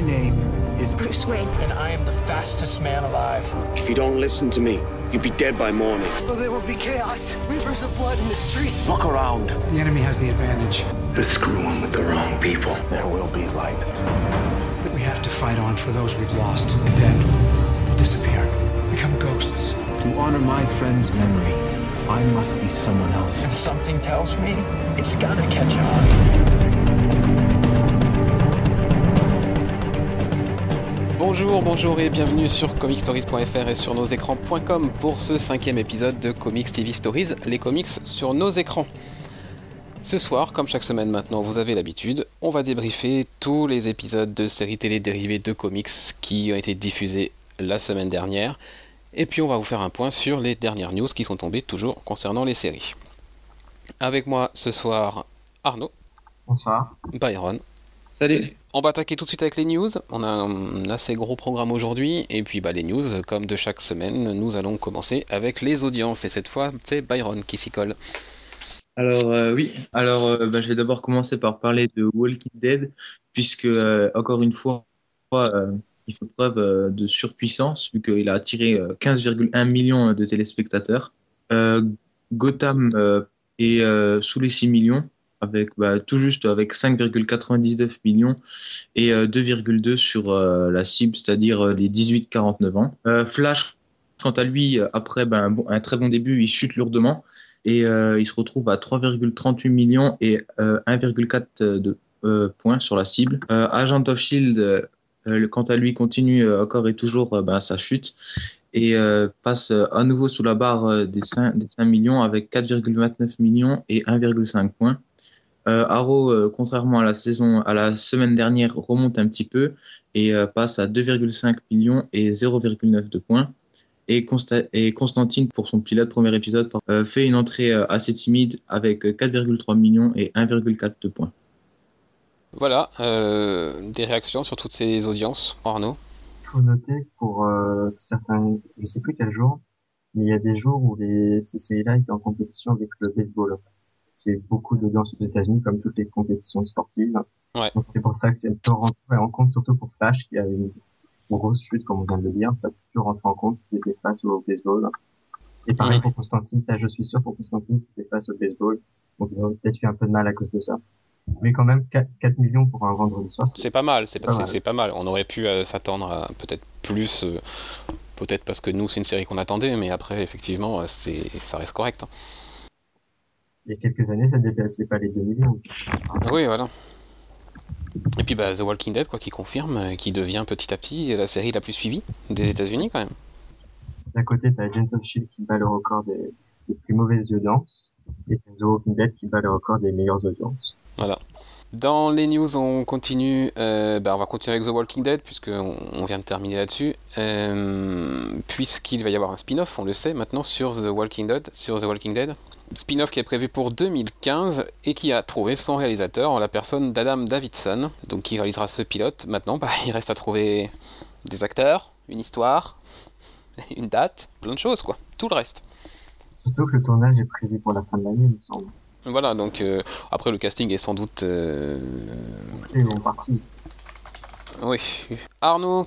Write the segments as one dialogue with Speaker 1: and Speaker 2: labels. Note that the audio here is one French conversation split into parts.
Speaker 1: My name is
Speaker 2: Bruce Wayne.
Speaker 3: And I am the fastest man alive.
Speaker 4: If you don't listen to me, you'll be dead by morning.
Speaker 5: Oh, there will be chaos. Rivers of blood in the streets.
Speaker 4: Look around.
Speaker 1: the enemy has the advantage.
Speaker 4: They're screwing with the wrong people.
Speaker 5: There will be light.
Speaker 1: But we have to fight on for those we've lost, and then they'll disappear, become ghosts.
Speaker 6: To honor my friend's memory, I must be someone else.
Speaker 3: And something tells me it's gonna catch on.
Speaker 7: Bonjour, bonjour et bienvenue sur comicstories.fr et sur nosécrans.com pour ce cinquième épisode de Comics TV Stories, les comics sur nos écrans. Ce soir, comme chaque semaine maintenant, vous avez l'habitude, on va débriefer tous les épisodes de séries télé dérivées de comics qui ont été diffusés la semaine dernière. Et puis on va vous faire un point sur les dernières news qui sont tombées toujours concernant les séries. Avec moi ce soir, Arnaud,
Speaker 8: Bonsoir.
Speaker 7: Byron.
Speaker 8: Salut.
Speaker 7: On va attaquer tout de suite avec les news. On a un assez gros programme aujourd'hui. Et puis bah, les news, comme de chaque semaine, nous allons commencer avec les audiences. Et cette fois, c'est Byron qui s'y colle.
Speaker 8: Alors euh, oui, alors euh, bah, je vais d'abord commencer par parler de Walking Dead, puisque euh, encore une fois, euh, il fait preuve euh, de surpuissance, vu qu'il a attiré euh, 15,1 millions de téléspectateurs. Euh, Gotham euh, est euh, sous les 6 millions, avec bah, tout juste avec 5,99 millions et euh, 2,2 sur euh, la cible, c'est-à-dire euh, les 18-49 ans. Euh, Flash, quant à lui, euh, après ben, un, bon- très bon début, il chute lourdement et euh, il se retrouve à 3,38 millions et euh, 1,4 de euh, points sur la cible. Euh, Agent of Shield, euh, euh, quant à lui, continue euh, encore et toujours euh, ben, sa chute et euh, passe euh, à nouveau sous la barre euh, des 5, des 5 millions avec 4,29 millions et 1,5 points. Euh, Arrow, euh, contrairement à la saison, à la semaine dernière, remonte un petit peu et euh, passe à 2,5 millions et 0,9 de points. Et, Consta- et Constantine, pour son pilote premier épisode, euh, fait une entrée euh, assez timide avec euh, 4,3 millions et 1,4 de points.
Speaker 7: Voilà, euh, des réactions sur toutes ces audiences. Arnaud?
Speaker 9: Il faut noter que pour euh, certains, je sais plus quel jour, mais il y a des jours où les, ces séries-là étaient en compétition avec le baseball, qui a eu beaucoup d'audience aux États-Unis, comme toutes les compétitions sportives.
Speaker 7: Ouais.
Speaker 9: Donc c'est pour ça que c'est peut rentrer en compte, surtout pour Flash, qui a une grosse chute, comme on vient de le dire. Ça peut rentrer en compte si c'était face au baseball. Et pareil
Speaker 7: Ouais.
Speaker 9: pour Constantine, ça je suis sûr pour Constantine, c'était face au baseball. Donc ils ont peut-être eu un peu de mal à cause de ça. Mais quand même, 4, 4 millions pour un vendredi soir,
Speaker 7: C'est pas mal, c'est pas,
Speaker 9: Pas
Speaker 7: pas mal. On aurait pu euh, s'attendre à peut-être plus, euh, peut-être parce que nous c'est une série qu'on attendait, mais après effectivement euh, ça reste correct. hein.
Speaker 9: Il y a quelques années, ça dépassait pas les 2 millions.
Speaker 7: Oui, voilà. Et puis bah, The Walking Dead, quoi, qui confirme, euh, qui devient petit à petit la série la plus suivie des États-Unis quand même.
Speaker 9: D'un côté, t'as Agents of Shield qui bat le record des, des plus mauvaises audiences, et t'as The Walking Dead qui bat le record des meilleures audiences.
Speaker 7: Voilà. Dans les news, on continue. euh, bah, on va continuer avec The Walking Dead puisqu'on on vient de terminer là-dessus. Euh, Puisqu'il va y avoir un spin-off, on le sait maintenant sur The Walking Dead, sur The Walking Dead. Spin-off qui est prévu pour 2015 et qui a trouvé son réalisateur en la personne d'Adam Davidson, donc qui réalisera ce pilote. Maintenant, bah, il reste à trouver des acteurs, une histoire, une date, plein de choses quoi. Tout le reste.
Speaker 9: Surtout que le tournage est prévu pour la fin de l'année, il me semble.
Speaker 7: Voilà, donc euh, après le casting est sans doute euh,
Speaker 9: Ils vont partir.
Speaker 7: Oui. Arnaud,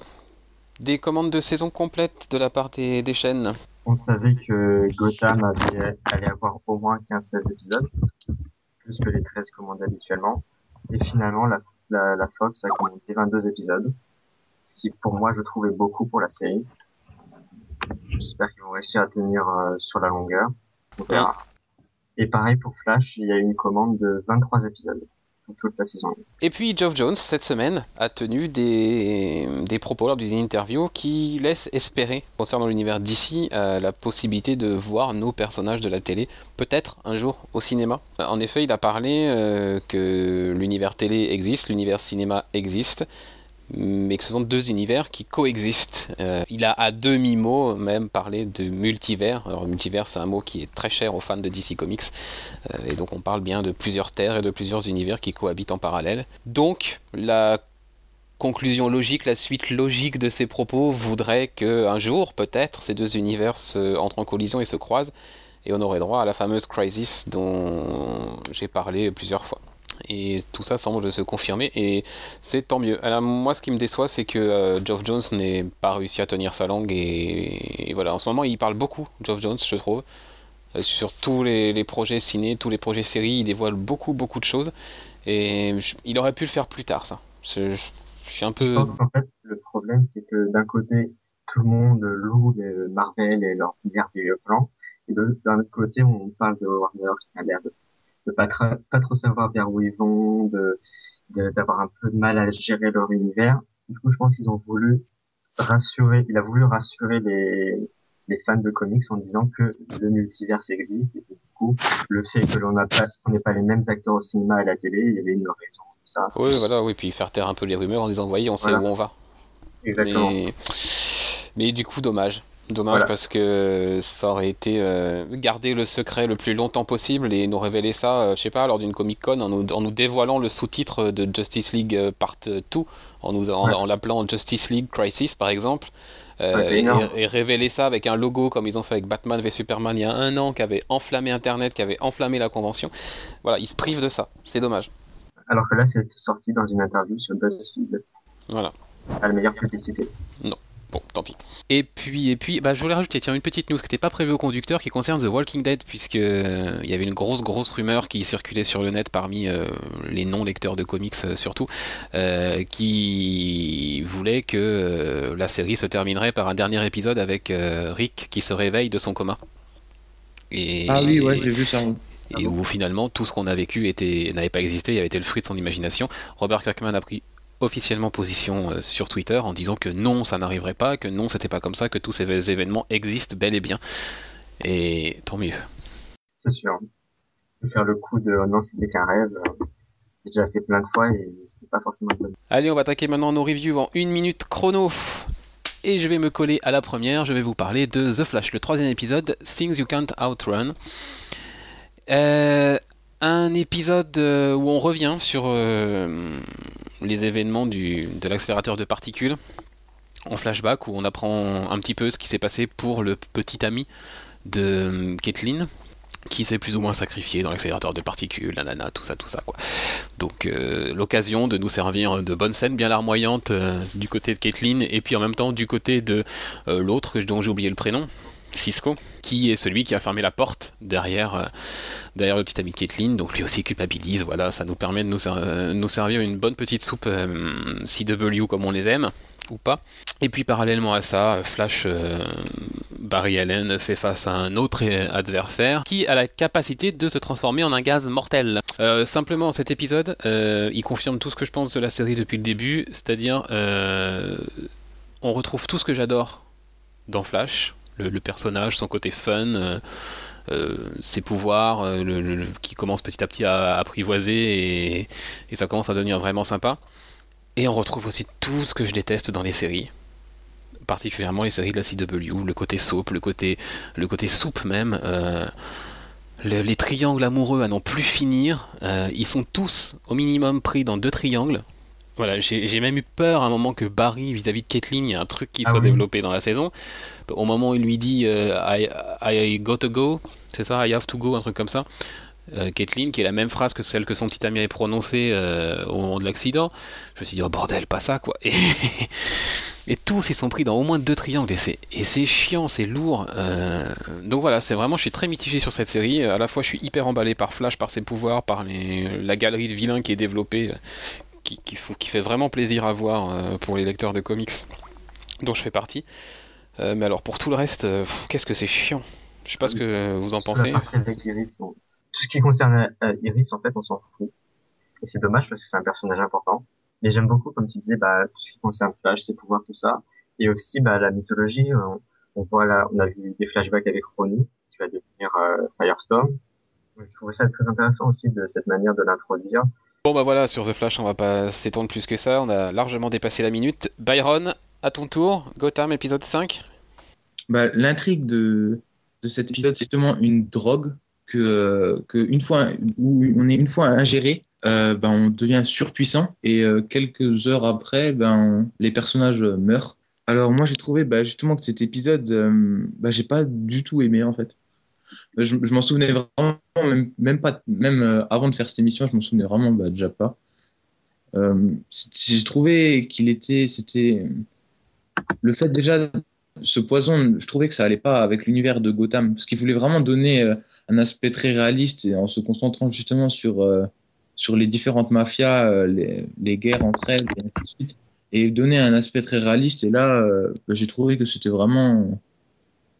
Speaker 7: des commandes de saison complète de la part des, des chaînes?
Speaker 9: On savait que Gotham avait, allait avoir au moins 15-16 épisodes, plus que les 13 commandés habituellement. Et finalement, la, la, la Fox a commandé 22 épisodes, ce qui pour moi je trouvais beaucoup pour la série. J'espère qu'ils vont réussir à tenir euh, sur la longueur. On verra. Et pareil pour Flash, il y a une commande de 23 épisodes
Speaker 7: Et puis Geoff Jones, cette semaine, a tenu des, des propos lors d'une interview qui laissent espérer, concernant l'univers d'ici, la possibilité de voir nos personnages de la télé, peut-être un jour au cinéma. En effet, il a parlé euh, que l'univers télé existe, l'univers cinéma existe, mais que ce sont deux univers qui coexistent. Euh, il a à demi-mot même parlé de multivers. Alors multivers c'est un mot qui est très cher aux fans de DC Comics, Euh, et donc on parle bien de plusieurs terres et de plusieurs univers qui cohabitent en parallèle. Donc la conclusion logique, la suite logique de ces propos voudrait que un jour peut-être ces deux univers entrent en collision et se croisent, et on aurait droit à la fameuse crisis dont j'ai parlé plusieurs fois. Et tout ça semble se confirmer et c'est tant mieux. Alors moi ce qui me déçoit c'est que euh, Geoff Jones n'ait pas réussi à tenir sa langue et, voilà en ce moment il parle beaucoup Geoff Jones je trouve Euh, sur tous les, projets ciné, tous les projets séries, il dévoile beaucoup beaucoup de choses et je- il aurait pu le faire plus tard ça. Je, je suis un
Speaker 9: Je
Speaker 7: peu
Speaker 9: pense qu'en fait, le problème, c'est que d'un côté, tout le monde loue les Marvel et merveilleux plans, et d'un autre côté, on parle de Warner qui a l'air de, de pas, pas trop savoir vers où ils vont, de d'avoir un peu de mal à gérer leur univers. Du coup, je pense qu'ils ont voulu rassurer, il a voulu rassurer les, les fans de comics en disant que le multiverse existe et que, du coup, le fait que l'on n'ait pas les mêmes acteurs au cinéma et à la télé, il y avait une raison, tout ça.
Speaker 7: Oui, voilà, oui, puis faire taire un peu les rumeurs en disant, voyez, on sait
Speaker 9: Voilà.
Speaker 7: où on va.
Speaker 9: Exactement.
Speaker 7: Mais, mais du coup, dommage. Dommage
Speaker 9: Voilà.
Speaker 7: parce que ça aurait été euh, garder le secret le plus longtemps possible et nous révéler ça, euh, je sais pas, lors d'une Comic Con en nous, en nous dévoilant le sous-titre de Justice League euh, Part 2, en, nous, en,
Speaker 9: Ouais.
Speaker 7: en l'appelant Justice League Crisis par exemple. Euh,
Speaker 9: Ouais,
Speaker 7: et, et révéler ça avec un logo comme ils ont fait avec Batman v Superman il y a un an qui avait enflammé Internet, qui avait enflammé la convention. Voilà, ils se privent de ça. C'est dommage.
Speaker 9: Alors que là, c'est sorti dans une interview sur BuzzFeed.
Speaker 7: Voilà.
Speaker 9: Pas la meilleure publicité.
Speaker 7: Bon, tant pis. Et puis, et puis, bah, je voulais rajouter tiens, une petite news qui n'était pas prévue au conducteur qui concerne The Walking Dead, puisque euh, il y avait une grosse, grosse rumeur qui circulait sur le net parmi euh, les non-lecteurs de comics euh, surtout, qui voulait que la série se terminerait par un dernier épisode avec Rick qui se réveille de son coma. Et,
Speaker 8: Ah oui, ouais, j'ai vu ça.
Speaker 7: et où finalement tout ce qu'on a vécu était n'avait pas existé, il avait été le fruit de son imagination. Robert Kirkman a pris officiellement position euh, sur Twitter en disant que non, ça n'arriverait pas, que non, c'était pas comme ça, que tous ces événements existent bel et bien. Et tant mieux.
Speaker 9: C'est sûr. Faire le coup de oh non, c'était qu'un rêve. euh, C'était déjà fait plein de fois et c'était pas forcément bonne.
Speaker 7: Allez, on va attaquer maintenant nos reviews en une minute chrono. Et je vais me coller à la première, je vais vous parler de The Flash, le troisième épisode, Things You Can't Outrun. Euh, un épisode euh, où on revient sur euh, les événements du, de l'accélérateur de particules en flashback, où on apprend un petit peu ce qui s'est passé pour le petit ami de euh, Caitlin, qui s'est plus ou moins sacrifié dans l'accélérateur de particules, nanana, tout ça, tout ça, quoi. Donc euh, l'occasion de nous servir de bonnes scènes bien larmoyantes euh, du côté de Caitlyn et puis en même temps du côté de euh, l'autre dont j'ai oublié le prénom, Cisco, qui est celui qui a fermé la porte derrière, euh, derrière le petit ami de Caitlyn, donc lui aussi culpabilise, voilà, ça nous permet de nous, euh, servir une bonne petite soupe euh, CW comme on les aime, ou pas. Et puis parallèlement à ça, Flash, Barry Allen fait face à un autre adversaire qui a la capacité de se transformer en un gaz mortel. Simplement, cet épisode, il confirme tout ce que je pense de la série depuis le début, c'est-à-dire, on retrouve tout ce que j'adore dans Flash, le, le personnage, son côté fun. euh, euh, ses pouvoirs euh, le- le- le- qui commencent petit à petit à apprivoiser et, et ça commence à devenir vraiment sympa. Et on retrouve aussi tout ce que je déteste dans les séries, particulièrement les séries de la CW, le côté soap, le côté, le côté soupe même. euh, le- les triangles amoureux à n'en plus finir, ils sont tous au minimum pris dans deux triangles. Voilà, j'ai même eu peur à un moment que Barry, vis-à-vis de Caitlyn, il y a un truc qui
Speaker 9: Ah
Speaker 7: soit
Speaker 9: oui.
Speaker 7: développé dans la saison. Au moment où il lui dit euh, I, I got to go, c'est ça, I have to go, un truc comme ça. Euh, qui est la même phrase que celle que son petit ami avait prononcée euh, au moment de l'accident. Je me suis dit, oh bordel, pas ça quoi. Et, tous ils sont pris dans au moins deux triangles et c'est chiant, c'est lourd. Euh, donc voilà, c'est vraiment, je suis très mitigé sur cette série. À la fois, je suis hyper emballé par Flash, par ses pouvoirs, par la galerie de vilains qui est développée, qui, fait vraiment plaisir à voir pour les lecteurs de comics dont je fais partie. Euh, mais alors pour tout le reste, euh, qu'est-ce que c'est chiant. Je sais pas ce que vous en pensez.
Speaker 9: Avec Iris, on- tout ce qui concerne euh, Iris, en fait, on s'en fout. Et c'est dommage parce que c'est un personnage important. Mais j'aime beaucoup, comme tu disais, bah, tout ce qui concerne Flash, ses pouvoirs, tout ça. Et aussi, bah, la mythologie. euh, On, on voit là, on a vu des flashbacks avec Ronnie, qui va devenir Firestorm. Je trouvais ça très intéressant aussi de cette manière de l'introduire.
Speaker 7: Bon bah voilà, sur The Flash, on va pas s'étendre plus que ça, on a largement dépassé la minute. Byron, à ton tour, Gotham épisode 5.
Speaker 8: Bah, l'intrigue de, de cet épisode, c'est justement une drogue que, euh, que une fois, où on est une fois ingéré, euh, ben, on devient surpuissant et euh, quelques heures après, ben, les personnages meurent. Alors moi, j'ai trouvé bah, justement que cet épisode, euh, bah, j'ai pas du tout aimé en fait. je, je m'en souvenais vraiment, même, même pas, même euh, avant de faire cette émission, je m'en souvenais vraiment bah, déjà pas. J'ai trouvé qu'il était, c'était le fait déjà ce poison, je trouvais que ça allait pas avec l'univers de Gotham, parce qu'il voulait vraiment donner euh, un aspect très réaliste et en se concentrant justement sur euh, sur les différentes mafias, euh, les, les guerres entre elles et ainsi de suite, et donner un aspect très réaliste. Et là, euh, bah, j'ai trouvé que c'était vraiment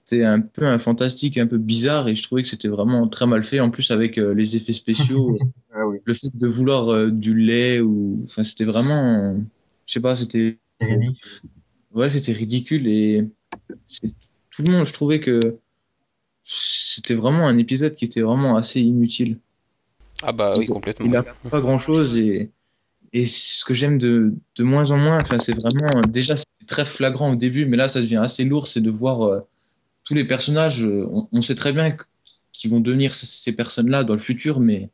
Speaker 8: c'était un peu un fantastique, un peu bizarre, et je trouvais que c'était vraiment très mal fait. En plus, avec les effets spéciaux,
Speaker 9: Ah oui,
Speaker 8: le fait de vouloir du lait ou, enfin, c'était vraiment, je sais pas, c'était. Ouais, c'était ridicule et tout le monde, je trouvais que c'était vraiment un épisode qui était vraiment assez inutile.
Speaker 7: Ah bah oui, complètement.
Speaker 8: Il a pas grand chose et et ce que j'aime de de moins en moins, enfin, c'est vraiment déjà très flagrant au début, mais là ça devient assez lourd, c'est de voir euh, tous les personnages. euh, on, on sait très bien qu'ils vont devenir ces, ces personnes-là dans le futur, mais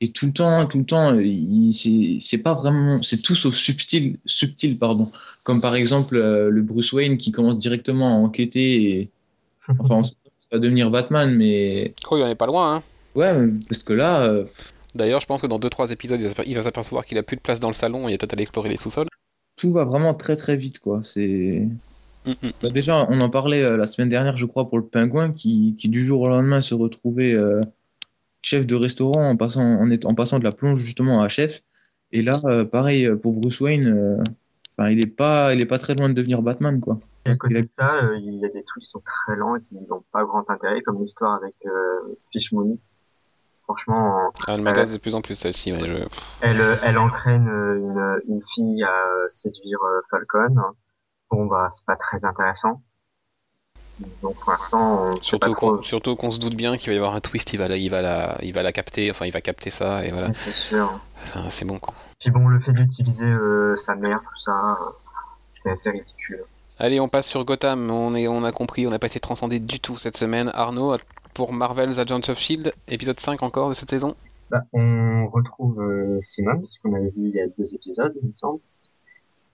Speaker 8: et tout le temps, tout le temps, c'est pas vraiment, c'est tout sauf subtil, subtil, pardon. Comme par exemple euh, le Bruce Wayne qui commence directement à enquêter et enfin, on va devenir Batman, mais
Speaker 7: Oh, il en est pas loin, hein.
Speaker 8: ouais, parce que là, euh,
Speaker 7: D'ailleurs, je pense que dans 2-3 épisodes, il va s'aper- il va s'apercevoir qu'il a plus de place dans le salon et il va peut-être aller explorer les sous-sols.
Speaker 8: tout va vraiment très très vite, quoi. C'est
Speaker 7: Mm, mm.
Speaker 8: Bah, déjà, on en parlait euh, la semaine dernière, je crois, pour le pingouin, qui, qui du jour au lendemain se retrouvait euh, chef de restaurant en passant, en, étant- en passant de la plonge justement à chef. Et là, euh, pareil euh, pour Bruce Wayne, euh, enfin, il est pas, il est pas très loin de devenir Batman, quoi.
Speaker 9: Et à côté de ça, euh, il y a des trucs qui sont très lents et qui n'ont pas grand intérêt, comme l'histoire avec euh, Fish Mooney. Franchement,
Speaker 7: Ah, elle m'agace de plus en plus celle-ci. ouais, je-
Speaker 9: elle, elle entraîne une, une fille à séduire Falcon. Bon, bah, c'est pas très intéressant. Donc, pour l'instant, on
Speaker 7: Surtout
Speaker 9: trop.
Speaker 7: qu'on surtout qu'on se doute bien qu'il va y avoir un twist, il va, la, il, va la, il va la capter, enfin il va capter ça, et voilà.
Speaker 9: C'est sûr.
Speaker 7: Enfin, c'est bon quoi.
Speaker 9: Puis bon, le fait d'utiliser euh, sa mère, tout ça, euh, c'était assez ridicule.
Speaker 7: Allez, on passe sur Gotham, on, est, on a compris, on n'a pas été transcendé du tout cette semaine. Arnaud, pour Marvel's Agents of Shield, épisode 5 encore de cette saison
Speaker 9: Bah, on retrouve euh, Simone, ce qu'on avait vu il y a deux épisodes, il me semble.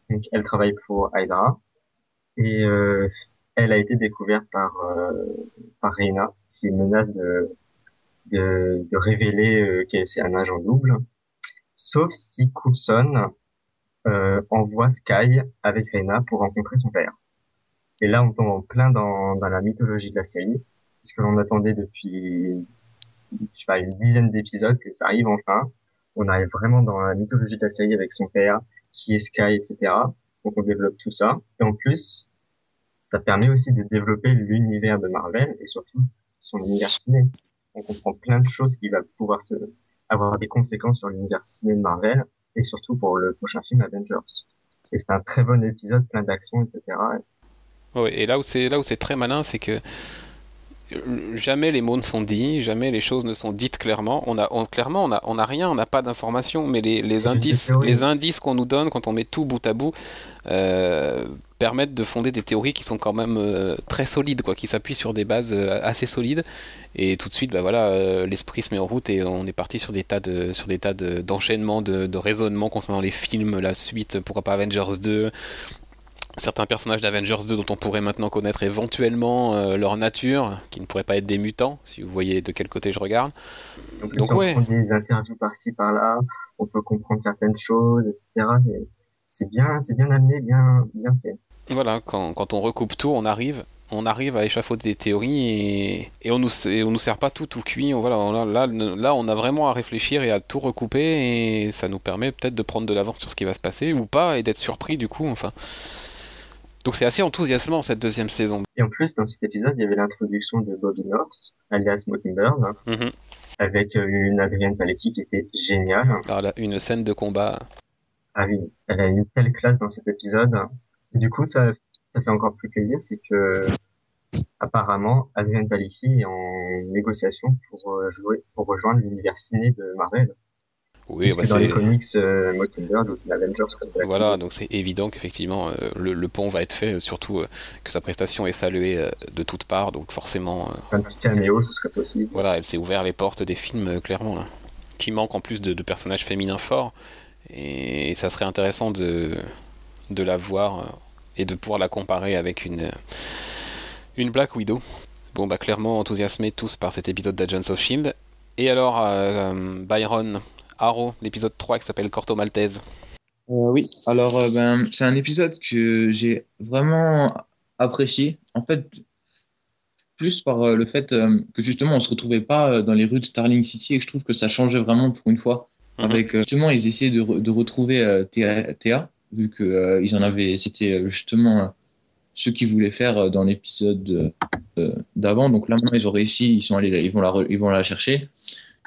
Speaker 9: Donc, elle travaille pour Hydra. Et euh, elle a été découverte par, euh, par Reina, qui menace de, de, de révéler euh, qu'elle c'est un agent double. Sauf si Coulson euh, envoie Sky avec Reina pour rencontrer son père. Et là, on tombe en plein dans, dans la mythologie de la série. C'est ce que l'on attendait depuis je sais pas, une dizaine d'épisodes que ça arrive enfin. On arrive vraiment dans la mythologie de la série avec son père, qui est Sky, etc. Donc on développe tout ça. Et en plus, ça permet aussi de développer l'univers de Marvel et surtout son univers ciné. On comprend plein de choses qui va pouvoir se, avoir des conséquences sur l'univers ciné de Marvel et surtout pour le prochain film Avengers. Et c'est un très bon épisode, plein d'actions, etc.
Speaker 7: Ouais, et là où c'est là où c'est très malin, c'est que jamais les mots ne sont dits, jamais les choses ne sont dites clairement. On a on- clairement on a on a rien, on n'a pas d'informations, mais les, indices les indices qu'on nous donne quand on met tout bout à bout euh, permettent de fonder des théories qui sont quand même euh, très solides, quoi, qui s'appuient sur des bases euh, assez solides. Et tout de suite, bah voilà, euh, l'esprit se met en route et on est parti sur des tas de sur des tas de- d'enchaînements, de, de raisonnements concernant les films, la suite, pourquoi pas Avengers 2 certains personnages d'Avengers 2 dont on pourrait maintenant connaître éventuellement euh, leur nature, qui ne pourraient pas être des mutants, si vous voyez de quel côté je regarde. Donc,
Speaker 9: on
Speaker 7: ouais.
Speaker 9: prend des interviews par-ci par-là, on peut comprendre certaines choses, etc. Et c'est bien, c'est bien amené, bien, bien fait.
Speaker 7: Voilà, quand, quand on recoupe tout, on arrive, on arrive à échafauder des théories et, et on nous et on nous sert pas tout tout cuit. On- Voilà, on là, là, on a vraiment à réfléchir et à tout recouper et ça nous permet peut-être de prendre de l'avance sur ce qui va se passer ou pas et d'être surpris du coup. Enfin, donc c'est assez enthousiasmant cette deuxième saison.
Speaker 9: Et en plus, dans cet épisode, il y avait l'introduction de Bobby North, alias Mockingbird,
Speaker 7: Mhm.
Speaker 9: avec euh, une Adrienne Palicki qui était géniale.
Speaker 7: Alors là, une scène de combat.
Speaker 9: Ah oui, elle a une telle classe dans cet épisode. Et du coup, ça, ça fait encore plus plaisir, c'est que apparemment, Adrienne Palicki est en négociation pour euh, jouer, pour rejoindre l'univers ciné de Marvel.
Speaker 7: Oui, bah,
Speaker 9: dans les comics, euh, Mockingbird ou Black
Speaker 7: Voilà, donc c'est évident qu'effectivement euh, le, le pont va être fait, surtout euh, que sa prestation est saluée de toutes parts, donc forcément,
Speaker 9: un petit caméo, ce serait possible.
Speaker 7: voilà, elle s'est ouvert les portes des films clairement là, qui manquent en plus de, de personnages féminins forts, et, ça serait intéressant de, de la voir euh, et de pouvoir la comparer avec une, une Black Widow. Bon, bah clairement enthousiasmés tous par cet épisode d'Agents of Shield. Et alors, euh, Byron, Arrow, l'épisode 3 qui s'appelle Corto Maltese.
Speaker 8: Euh, oui, alors euh, ben, c'est un épisode que j'ai vraiment apprécié. En fait, plus par euh, le fait euh, que justement on se retrouvait pas euh, dans les rues de Starling City et que je trouve que ça changeait vraiment pour une fois.
Speaker 7: Mhm.
Speaker 8: Avec euh, justement ils essayaient de, re- de retrouver euh, Théa, vu que euh, ils en avaient, c'était euh, justement euh, ce qu'ils voulaient faire euh, dans l'épisode d'avant. Donc là maintenant ils ont réussi, ils sont allés, ils vont la, ils vont la chercher.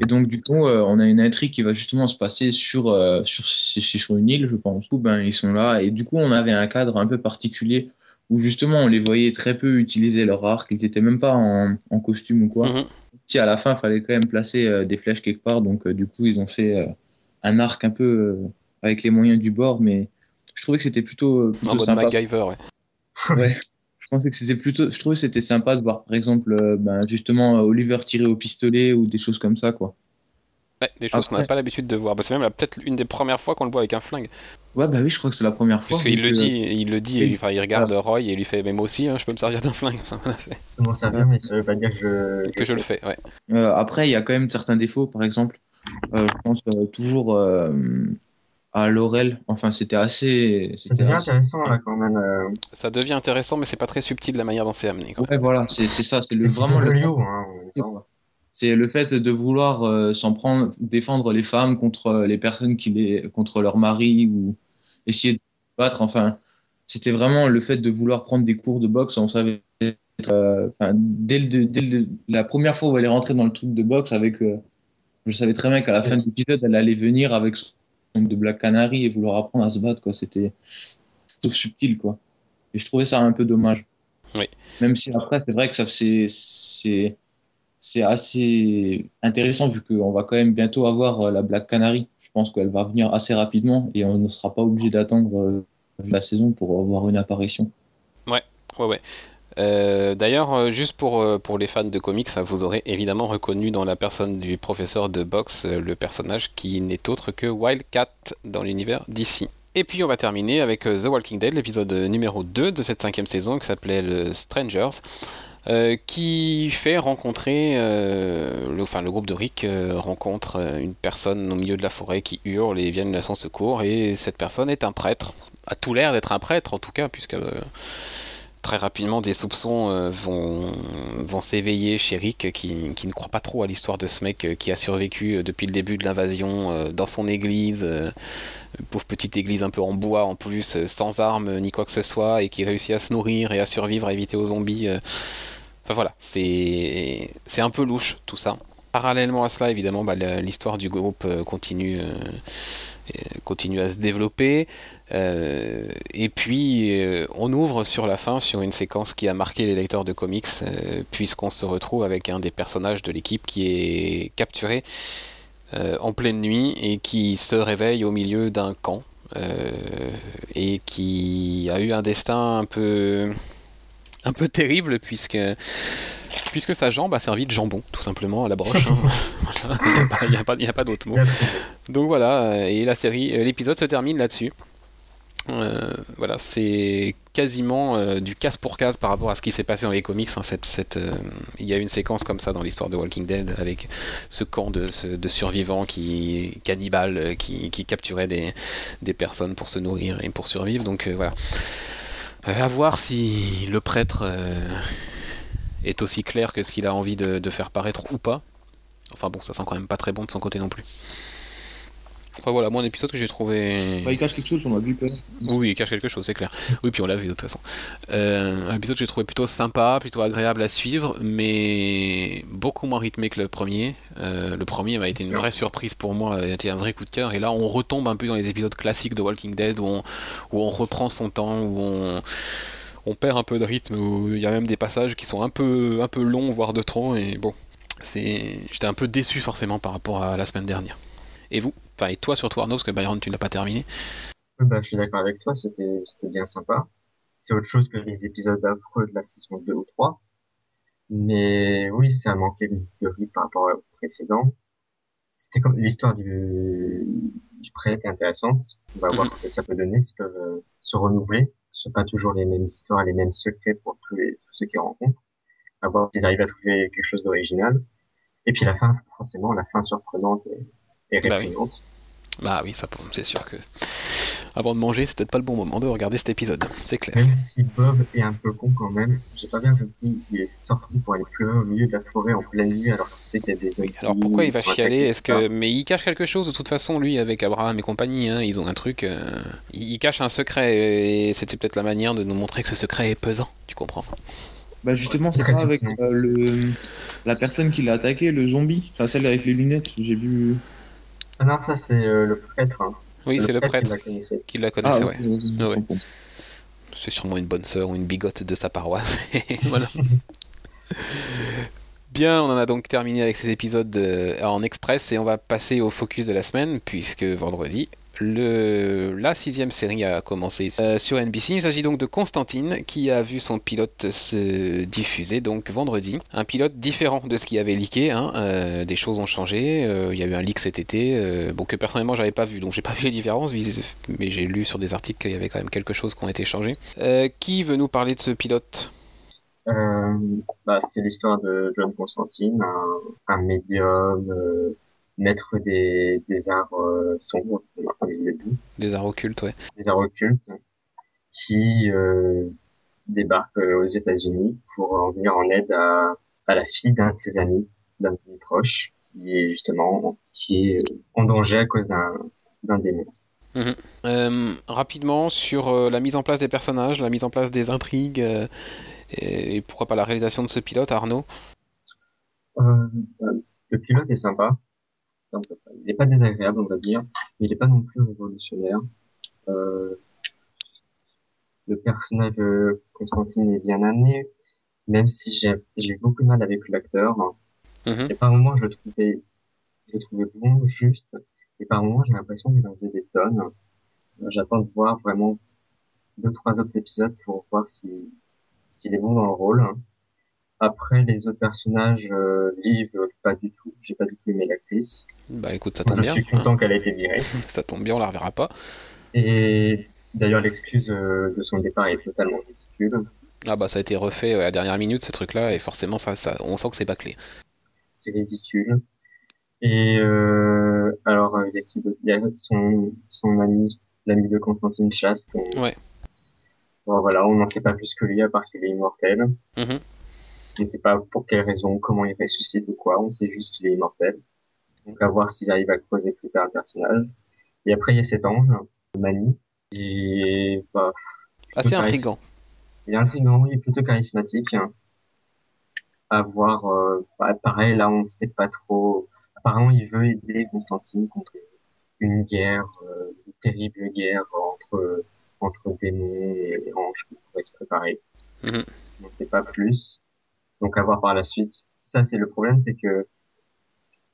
Speaker 8: Et donc du coup, euh, on a une intrigue qui va justement se passer sur euh, sur sur une île, je pense. Du coup, ben ils sont là et du coup, on avait un cadre un peu particulier où justement on les voyait très peu utiliser leur arc, ils étaient même pas en, en costume ou quoi.
Speaker 7: Mhm.
Speaker 8: Si à la fin, il fallait quand même placer euh, des flèches quelque part, donc euh, du coup, ils ont fait euh, un arc un peu euh, avec les moyens du bord, mais je trouvais que c'était plutôt, euh, plutôt
Speaker 7: En mode
Speaker 8: sympa.
Speaker 7: MacGyver, ouais.
Speaker 8: Ouais. Je pensais que c'était plutôt, je trouvais que c'était sympa de voir, par exemple, euh, ben, justement, euh, Oliver tirer au pistolet ou des choses comme ça, quoi.
Speaker 7: Ouais, des choses qu'on n'a pas l'habitude de voir. Bah, c'est même la- peut-être une des premières fois qu'on le voit avec un flingue.
Speaker 8: Ouais, bah oui, je crois que c'est la première fois.
Speaker 7: Puisqu'il
Speaker 8: vu
Speaker 7: le dit, il le dit,
Speaker 8: oui.
Speaker 7: et, enfin, il regarde Roy et il lui fait Mais moi aussi, hein, je peux me servir d'un flingue.
Speaker 9: Comment ça vient, mais ça veut pas dire que je.
Speaker 7: que je le fais, ouais.
Speaker 8: Euh, après, il y a quand même certains défauts, par exemple, euh, je pense euh, toujours euh, à Laurel. Enfin, c'était assez,
Speaker 9: Ça
Speaker 8: c'était
Speaker 9: devient
Speaker 8: assez-
Speaker 9: intéressant là quand même. Euh...
Speaker 7: Ça devient intéressant, mais c'est pas très subtil la manière dont c'est amené. quoi.
Speaker 8: Ouais, voilà, c'est ça, c'est le vraiment
Speaker 9: le hein,
Speaker 8: c'est le fait de vouloir euh, s'en prendre, défendre les femmes contre les personnes qui les, contre leur mari ou essayer de battre. Enfin, c'était vraiment le fait de vouloir prendre des cours de boxe. On savait, euh, enfin, dès le, dès le- la première fois où elle est rentrée dans le truc de boxe avec, euh, je savais très bien qu'à la fin de l'épisode, elle allait venir avec son de Black Canary et vouloir apprendre à se battre, quoi. C'était tout subtil, quoi. Et je trouvais ça un peu dommage.
Speaker 7: Oui.
Speaker 8: Même si après, c'est vrai que ça, c'est, c'est, c'est assez intéressant vu qu'on va quand même bientôt avoir euh, la Black Canary. Je pense qu'elle va venir assez rapidement et on ne sera pas obligé d'attendre euh, la saison pour avoir une apparition.
Speaker 7: Ouais, ouais. Euh, D'ailleurs, euh, juste pour, euh, pour les fans de comics, hein, vous aurez évidemment reconnu dans la personne du professeur de boxe le personnage qui n'est autre que Wildcat dans l'univers d'ici. Et puis on va terminer avec The Walking Dead, l'épisode numéro 2 de cette cinquième saison qui s'appelait le Strangers, qui fait rencontrer, le, enfin le groupe de Rick rencontre une personne au milieu de la forêt qui hurle et viennent à son secours, et cette personne est un prêtre, a tout l'air d'être un prêtre en tout cas, puisque... très rapidement des soupçons euh, vont, s'éveiller chez Rick qui, qui ne croit pas trop à l'histoire de ce mec euh, qui a survécu euh, depuis le début de l'invasion dans son église, pauvre petite église un peu en bois en plus, sans armes ni quoi que ce soit, et qui réussit à se nourrir et à survivre, à éviter aux zombies. Enfin voilà, c'est un peu louche tout ça. Parallèlement à cela, évidemment, bah, l'histoire du groupe euh, continue, euh, continue à se développer. Euh, et puis, on ouvre sur la fin sur une séquence qui a marqué les lecteurs de comics, puisqu'on se retrouve avec un des personnages de l'équipe qui est capturé en pleine nuit et qui se réveille au milieu d'un camp et qui a eu un destin un peu un peu terrible puisque puisque sa jambe a servi de jambon tout simplement à la broche. hein. Il n'y a pas, d'autre mot. Donc voilà, et la série, euh, l'épisode se termine là-dessus. Euh, voilà, c'est quasiment euh, du case pour case par rapport à ce qui s'est passé dans les comics. hein, cette, cette, euh, il y a une séquence comme ça dans l'histoire de Walking Dead avec ce camp de, survivants qui cannibales qui, qui capturaient des, des personnes pour se nourrir et pour survivre. Donc voilà. Euh, à voir si le prêtre euh, est aussi clair que ce qu'il a envie de, de faire paraître ou pas. Enfin bon, ça sent quand même pas très bon de son côté non plus. Enfin voilà, moi un épisode que j'ai trouvé.
Speaker 8: il cache quelque chose, on a vu.
Speaker 7: Oui, il cache quelque chose, c'est clair. Oui, puis on l'a vu de toute façon. Euh, un épisode que j'ai trouvé plutôt sympa, plutôt agréable à suivre, mais beaucoup moins rythmé que le premier. Euh, le premier m'a été une vraie surprise pour moi, a été un vrai coup de cœur. Et là, on retombe un peu dans les épisodes classiques de Walking Dead où on, où on reprend son temps, où on, on perd un peu de rythme, où il y a même des passages qui sont un peu, un peu longs, voire de trop. Et bon, c'est, j'étais un peu déçu forcément par rapport à la semaine dernière. Et vous? Enfin, et toi surtout Arnaud, parce que Byron, tu n'as pas terminé.
Speaker 9: Bah, je suis d'accord avec toi, c'était, bien sympa. C'est autre chose que les épisodes affreux de la saison 2 ou 3. Mais oui, c'est un manqué de rythme par rapport au précédent. C'était comme l'histoire du, du prêtre est intéressante. On va voir
Speaker 7: Mhm.
Speaker 9: ce que ça peut donner, s'ils peuvent euh, se renouveler. Ce sont pas toujours les mêmes histoires, les mêmes secrets pour tous les, tous ceux qui rencontrent. à voir s'ils arrivent à trouver quelque chose d'original. Et puis la fin, forcément, la fin surprenante et, et
Speaker 7: Bah oui. Bah oui, ça c'est sûr que avant de manger, c'est peut-être pas le bon moment de regarder cet épisode, c'est clair.
Speaker 9: Même si Bob est un peu con quand même, j'ai pas bien compris, il est sorti pour aller pleurer au milieu de la forêt en pleine nuit alors qu'il sait qu'il y a des zombies.
Speaker 7: Alors pourquoi il va chialer? Est-ce
Speaker 9: ça.
Speaker 7: que mais il cache quelque chose de toute façon lui avec Abraham et compagnie hein, Ils ont un truc. euh, Il cache un secret et c'était peut-être la manière de nous montrer que ce secret est pesant. Tu comprends?
Speaker 8: Bah justement, c'est pas avec euh, le la personne qui l'a attaqué, le zombie, enfin celle avec les lunettes, j'ai vu.
Speaker 9: Ah non, ça c'est euh, le prêtre. hein.
Speaker 7: Oui, c'est le
Speaker 9: qui
Speaker 7: prêtre
Speaker 9: la connaissait.
Speaker 7: qui la connaissait.
Speaker 8: ah
Speaker 7: ouais. C'est sûrement une bonne sœur ou une bigote de sa paroisse. Voilà. Bien, on en a donc terminé avec ces épisodes euh, en express et on va passer au focus de la semaine puisque vendredi, le, la sixième série a commencé euh, sur NBC. Il s'agit donc de Constantine qui a vu son pilote se diffuser donc vendredi. Un pilote différent de ce qui avait leaké. hein, euh, des choses ont changé. euh, il y a eu un leak cet été, bon que personnellement j'avais pas vu, donc j'ai pas vu les différences, mais j'ai lu sur des articles qu'il y avait quand même quelque chose qui ont été changés. Euh, qui veut nous parler de ce pilote?
Speaker 9: Bah, c'est l'histoire de John Constantine, un, médium, maître des, des arts euh, sombres, comme il le dit,
Speaker 7: des arts occultes, ouais.
Speaker 9: des arts occultes, qui euh, débarque euh, aux États-Unis pour en venir en aide à, à la fille d'un de ses amis, d'un de ses proches, qui est justement qui est en danger à cause d'un d'un démon.
Speaker 7: Euh, rapidement sur euh, la mise en place des personnages, la mise en place des intrigues, euh, et, et pourquoi pas la réalisation de ce pilote, Arnaud?
Speaker 9: Euh, le pilote est sympa. Il n'est pas désagréable, on va dire, mais il n'est pas non plus révolutionnaire. Euh, le personnage de Constantine est bien amené, même si j'ai beaucoup de mal avec l'acteur.
Speaker 7: Mhm.
Speaker 9: Et par moments, je le trouvais, je le trouvais bon, juste, et par moments, j'ai l'impression qu'il en faisait des tonnes. J'attends de voir vraiment deux, trois autres épisodes pour voir si s'il est bon dans le rôle. Après, les autres personnages, euh, Liv, euh, pas du tout. J'ai pas du tout aimé l'actrice.
Speaker 7: Bah écoute, ça tombe
Speaker 9: Je
Speaker 7: bien.
Speaker 9: suis content qu'elle ait été virée.
Speaker 7: hein. Ça tombe bien, on la reverra pas.
Speaker 9: Et d'ailleurs, l'excuse euh, de son départ est totalement ridicule.
Speaker 7: Ah bah ça a été refait à la dernière minute ce truc-là, et forcément ça, ça, on sent que c'est bâclé.
Speaker 9: C'est ridicule. Et euh, alors, il y a qui Il y a son, son ami, l'ami de Constantine Chaste. On-
Speaker 7: Ouais.
Speaker 9: Bon, voilà, on n'en sait pas plus que lui, à part qu'il est immortel.
Speaker 7: Mhm.
Speaker 9: On ne sait pas pour quelle raison, comment il ressuscite ou quoi. On sait juste qu'il est immortel. Donc à voir s'ils arrivent à creuser plus tard le personnage. Et après, il y a cet ange, Mani, qui est, bah,
Speaker 7: Assez intrigant.
Speaker 9: il est intriguant, il est plutôt charismatique. hein. À voir, euh, bah, pareil, là, on ne sait pas trop. Apparemment, il veut aider Constantine contre une guerre, euh, une terrible guerre entre entre démons et anges qui pourraient se préparer. On ne sait pas plus. Donc à voir par la suite. Ça, c'est le problème, c'est que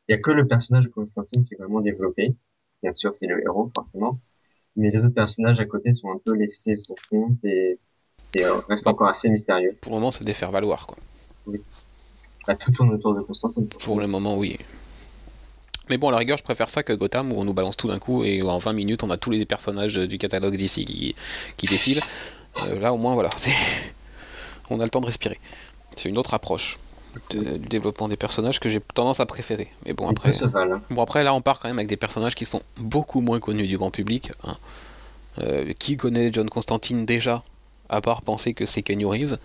Speaker 9: il y a que le personnage de Constantine qui est vraiment développé. Bien sûr, c'est le héros, forcément. Mais les autres personnages à côté sont un peu laissés pour compte et, et euh, restent encore assez mystérieux.
Speaker 7: Pour le moment, c'est des faire valoir quoi.
Speaker 9: Bah, tout tourne autour de Constantine.
Speaker 7: Pour le moment, oui. Mais bon, à la rigueur, je préfère ça que Gotham où on nous balance tout d'un coup et en 20 minutes on a tous les personnages du catalogue d'ici qui, qui défilent. Euh, là, au moins, voilà, on a le temps de respirer. C'est une autre approche de- du développement des personnages que j'ai tendance à préférer. Mais bon, après, bon, après là, on part quand même avec des personnages qui sont beaucoup moins connus du grand public. hein. Euh, qui connaît John Constantine déjà, à part penser que c'est Kenny Reeves?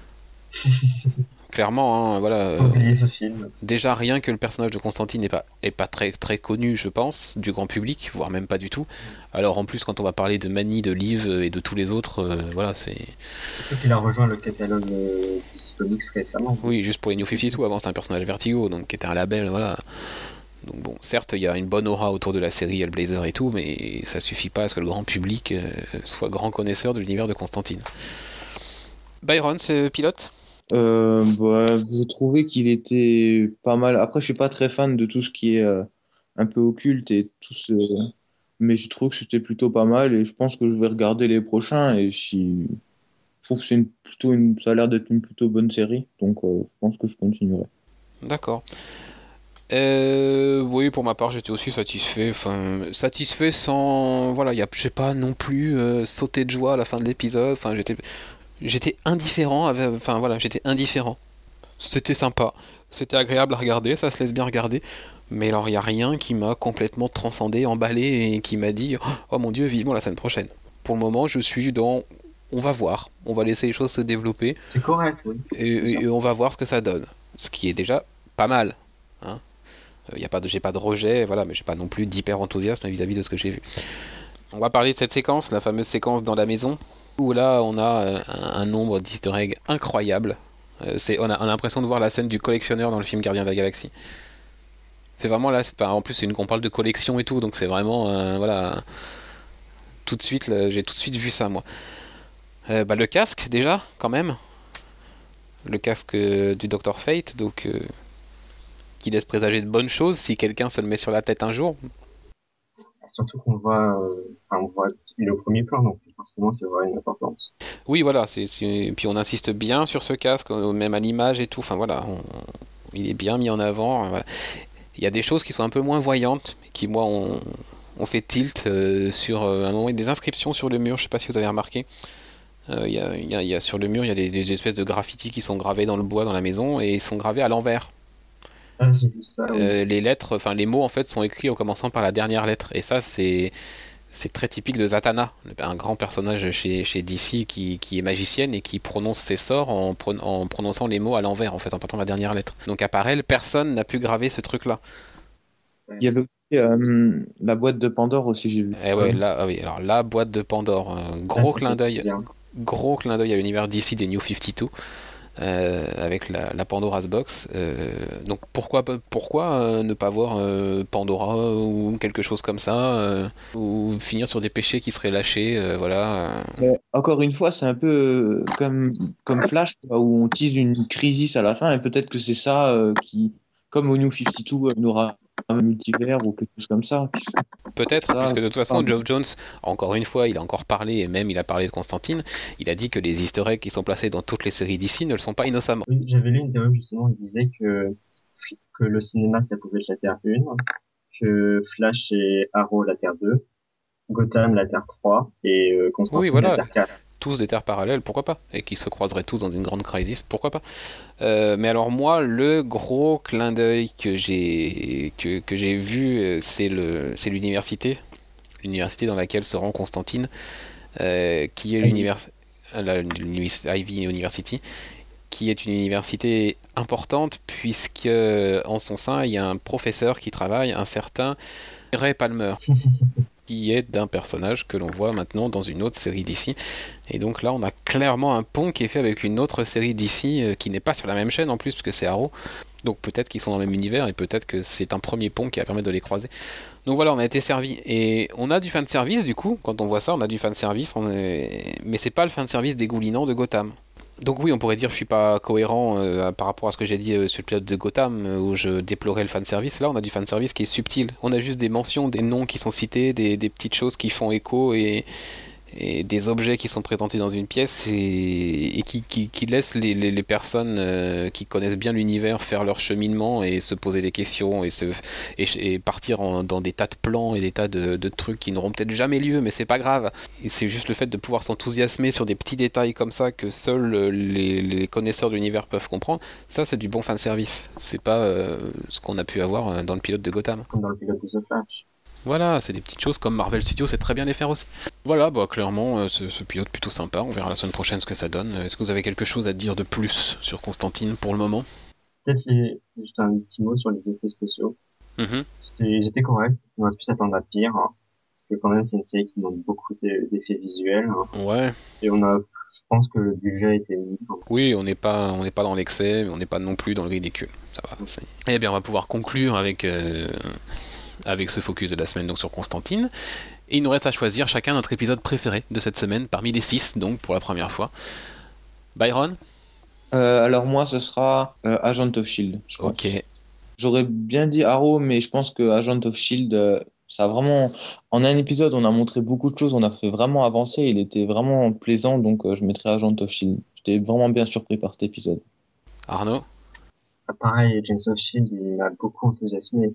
Speaker 7: Clairement, hein, voilà. euh,
Speaker 9: Oubliez ce film.
Speaker 7: Déjà, rien que le personnage de Constantine n'est pas, est pas très, très connu, je pense, du grand public, voire même pas du tout. Alors en plus, quand on va parler de Mani, de Liv et de tous les autres, euh, voilà, c'est...
Speaker 9: Qu'il a rejoint le catalogue euh, DC Comics récemment.
Speaker 7: Oui, juste pour les New 52, avant c'était un personnage Vertigo, donc qui était un label, voilà. Donc bon, certes, il y a une bonne aura autour de la série Hellblazer et tout, mais ça suffit pas à ce que le grand public soit grand connaisseur de l'univers de Constantine. Byron, c'est pilote?
Speaker 8: Euh, bah, qu'il était pas mal. Après, je suis pas très fan de tout ce qui est euh, un peu occulte et tout ce... Mais je trouve que c'était plutôt pas mal et je pense que je vais regarder les prochains et si... Je trouve que c'est plutôt une... ça a l'air d'être une plutôt bonne série, donc euh, je pense que je continuerai.
Speaker 7: D'accord. Euh, oui, pour ma part, j'étais aussi satisfait. Enfin, satisfait sans, voilà, j'ai pas non plus euh, sauté de joie à la fin de l'épisode. Enfin, j'étais, j'étais indifférent. avec- Enfin, voilà, j'étais indifférent. c'était sympa, c'était agréable à regarder, ça se laisse bien regarder. Mais alors, il n'y a rien qui m'a complètement transcendé, emballé et qui m'a dit Oh mon dieu, vivement la semaine prochaine. Pour le moment, je suis dans on va voir, on va laisser les choses se développer.
Speaker 9: C'est correct, oui.
Speaker 7: Et, et, on va voir ce que ça donne. Ce qui est déjà pas mal. Hein. Euh, y a pas de, j'ai pas de rejet, voilà, mais j'ai pas non plus d'hyper enthousiasme vis-à-vis de ce que j'ai vu. On va parler de cette séquence, la fameuse séquence dans la maison, où là on a euh, un, nombre d'easter eggs incroyables. Euh, c'est, on a, on a l'impression de voir la scène du collectionneur dans le film Gardien de la Galaxie. C'est vraiment là, pas, en plus c'est une qu'on parle de collection et tout, donc c'est vraiment, euh, voilà, tout de suite, j'ai tout de suite vu ça moi. Bah, le casque déjà, quand même, le casque du Dr Fate, donc qui laisse présager de bonnes choses si quelqu'un se le met sur la tête un jour.
Speaker 9: Surtout qu'on voit, euh, on voit, au premier plan, donc c'est forcément qu'il y aura une importance.
Speaker 7: Oui, voilà, c'est, puis on insiste bien sur ce casque, euh, même à l'image et tout. Enfin voilà, on- il est bien mis en avant. euh. Il y a des choses qui sont un peu moins voyantes, qui moi ont, ont fait tilt euh, sur un moment des inscriptions sur le mur. Je sais pas si vous avez remarqué. Il y a- sur le mur, il y a des, des espèces de graffitis qui sont gravés dans le bois dans la maison et ils sont gravés à l'envers.
Speaker 9: Ah, j'ai vu ça. oui.
Speaker 7: Euh, les lettres, enfin les mots en fait sont écrits en commençant par la dernière lettre. Et ça c'est c'est très typique de Zatanna, un grand personnage chez, chez DC qui, qui est magicienne et qui prononce ses sorts en, pron- en prononçant les mots à l'envers en fait, en partant de la dernière lettre. Donc à part elle, personne n'a pu graver ce truc-là.
Speaker 8: Il y avait aussi euh, la boîte de Pandore aussi, j'ai vu.
Speaker 7: Et ouais, là, ah oui, alors la boîte de Pandore, un
Speaker 9: Ah,
Speaker 7: gros
Speaker 9: ça
Speaker 7: clin d'œil, gros clin d'œil à l'univers DC des New 52 euh, avec la, la Pandora's Box. Euh, donc pourquoi pourquoi euh, ne pas voir euh, Pandora ou quelque chose comme ça euh, ou finir sur des péchés qui seraient lâchés, voilà.
Speaker 8: encore une fois, c'est un peu comme, comme Flash, où on tease une crisis à la fin, et peut-être que c'est ça qui, comme au New 52, euh, nous un multivers ou quelque chose comme ça.
Speaker 7: Peut-être,
Speaker 8: Ça,
Speaker 7: puisque de toute façon. Geoff Jones, encore une fois, il a encore parlé, et même il a parlé de Constantine, il a dit que les easter eggs qui sont placés dans toutes les séries d'ici ne le sont pas innocemment.
Speaker 9: Oui, j'avais lu une vidéo justement qui disait que, que le cinéma ça pouvait être la Terre 1, que Flash et Arrow la Terre 2, Gotham la Terre 3 et euh, Constantine
Speaker 7: Oui, voilà.
Speaker 9: la Terre 4.
Speaker 7: Tous des terres parallèles, pourquoi pas Et qui se croiseraient tous dans une grande crisis, pourquoi pas Euh, Mais alors moi, le gros clin d'œil que j'ai que, que j'ai vu, euh, c'est le c'est l'université, l'université dans laquelle se rend Constantine, euh, qui est l'univers- Ivy University, qui est une université importante puisque en son sein il y a un professeur qui travaille, un certain Ray Palmer. qui est d'un personnage que l'on voit maintenant dans une autre série d'ici. Et donc là, on a clairement un pont qui est fait avec une autre série d'ici euh, qui n'est pas sur la même chaîne en plus, puisque c'est Arrow. Donc peut-être qu'ils sont dans le même univers et peut-être que c'est un premier pont qui va permettre de les croiser. Donc voilà, on a été servi. Et on a du fan service du coup, quand on voit ça, on a du fan service, on est... mais c'est pas le fan service dégoulinant de Gotham. Donc oui, on pourrait dire je suis pas cohérent euh, par rapport à ce que j'ai dit euh, sur le pilote de Gotham euh, où je déplorais le fan service. Là, on a du fan service qui est subtil. On a juste des mentions, des noms qui sont cités, des petites choses qui font écho et, et des objets qui sont présentés dans une pièce et, qui, qui, qui laissent les, les, personnes euh, qui connaissent bien l'univers faire leur cheminement et se poser des questions et, se, et, partir dans des tas de plans et des tas de, de trucs qui n'auront peut-être jamais lieu, mais c'est pas grave. C'est juste le fait de pouvoir s'enthousiasmer sur des petits détails comme ça que seuls euh, les, les connaisseurs de l'univers peuvent comprendre. Ça, c'est du bon fan service. C'est pas euh, ce qu'on a pu avoir dans le pilote de Gotham.
Speaker 9: dans le pilote de The.
Speaker 7: Voilà, c'est des petites choses comme Marvel Studios sait très bien les faire aussi. Voilà, bah clairement, euh, ce, ce pilote plutôt sympa. On verra la semaine prochaine ce que ça donne. Est-ce que vous avez quelque chose à dire de plus sur Constantine pour le moment?
Speaker 9: Peut-être les- juste un petit mot sur les effets spéciaux. C'était- Ils étaient corrects, on aurait pu s'attendre à pire, hein, parce que quand même c'est une série qui demande beaucoup d'e- d'effets visuels, hein,
Speaker 7: Ouais,
Speaker 9: et on a, je pense que le budget était mis.
Speaker 7: oui, on n'est pas, on n'est pas dans l'excès, mais on n'est pas non plus dans le ridicule. Ça va. c'est- Eh bien, on va pouvoir conclure avec euh, avec ce focus de la semaine donc sur Constantine. Et il nous reste à choisir chacun notre épisode préféré de cette semaine parmi les six, donc pour la première fois. Byron
Speaker 8: Euh, alors moi, ce sera euh, Agent of Shield. je pense.
Speaker 7: Ok.
Speaker 8: J'aurais bien dit Arrow, mais je pense que Agent of Shield, euh, ça a vraiment. En un épisode, on a montré beaucoup de choses, on a fait vraiment avancer. Il était vraiment plaisant, donc euh, je mettrai Agent of Shield. J'étais vraiment bien surpris par cet épisode.
Speaker 7: Arnaud
Speaker 9: Pareil, James of Shield, il m'a beaucoup enthousiasmé.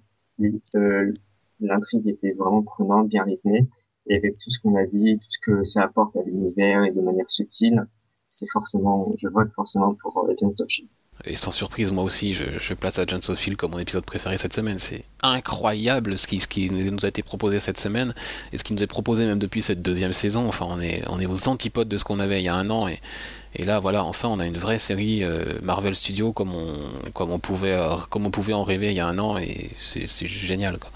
Speaker 9: Euh, L'intrigue était vraiment prenante, bien rythmée, et avec tout ce qu'on a dit, tout ce que ça apporte à l'univers et de manière subtile, c'est forcément, je vote forcément pour euh, James of Shield.
Speaker 7: Et sans surprise, moi aussi, je, place Agents of Shield comme mon épisode préféré cette semaine. C'est incroyable ce qui, nous a été proposé cette semaine et ce qui nous est proposé même depuis cette deuxième saison. Enfin, on est, aux antipodes de ce qu'on avait il y a un an et, là, voilà, enfin, on a une vraie série euh, Marvel Studios comme on, pouvait, euh, comme on pouvait en rêver il y a un an et c'est c'est génial. Quoi.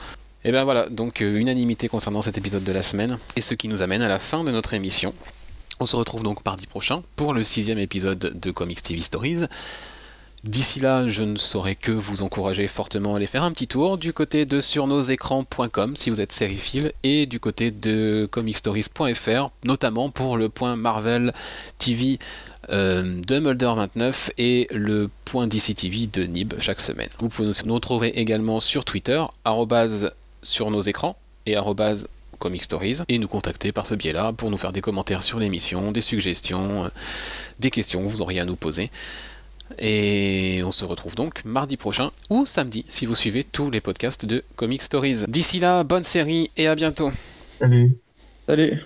Speaker 7: Et ben voilà, donc euh, unanimité concernant cet épisode de la semaine et ce qui nous amène à la fin de notre émission. On se retrouve donc mardi prochain pour le sixième épisode de Comics TV Stories. D'ici là, je ne saurais que vous encourager fortement à aller faire un petit tour du côté de surnosécrans.com si vous êtes sériephile et du côté de comicstories.fr, notamment pour le point Marvel TV euh, de Mulder 29 et le point DC de Nib chaque semaine. Vous pouvez nous retrouver également sur Twitter, sur nos écrans et arrobase Comic Stories et nous contacter par ce biais-là pour nous faire des commentaires sur l'émission, des suggestions, euh, des questions que vous auriez à nous poser. Et on se retrouve donc mardi prochain ou samedi si vous suivez tous les podcasts de Comic Stories. D'ici là, bonne série et à bientôt.
Speaker 9: Salut.
Speaker 8: Salut.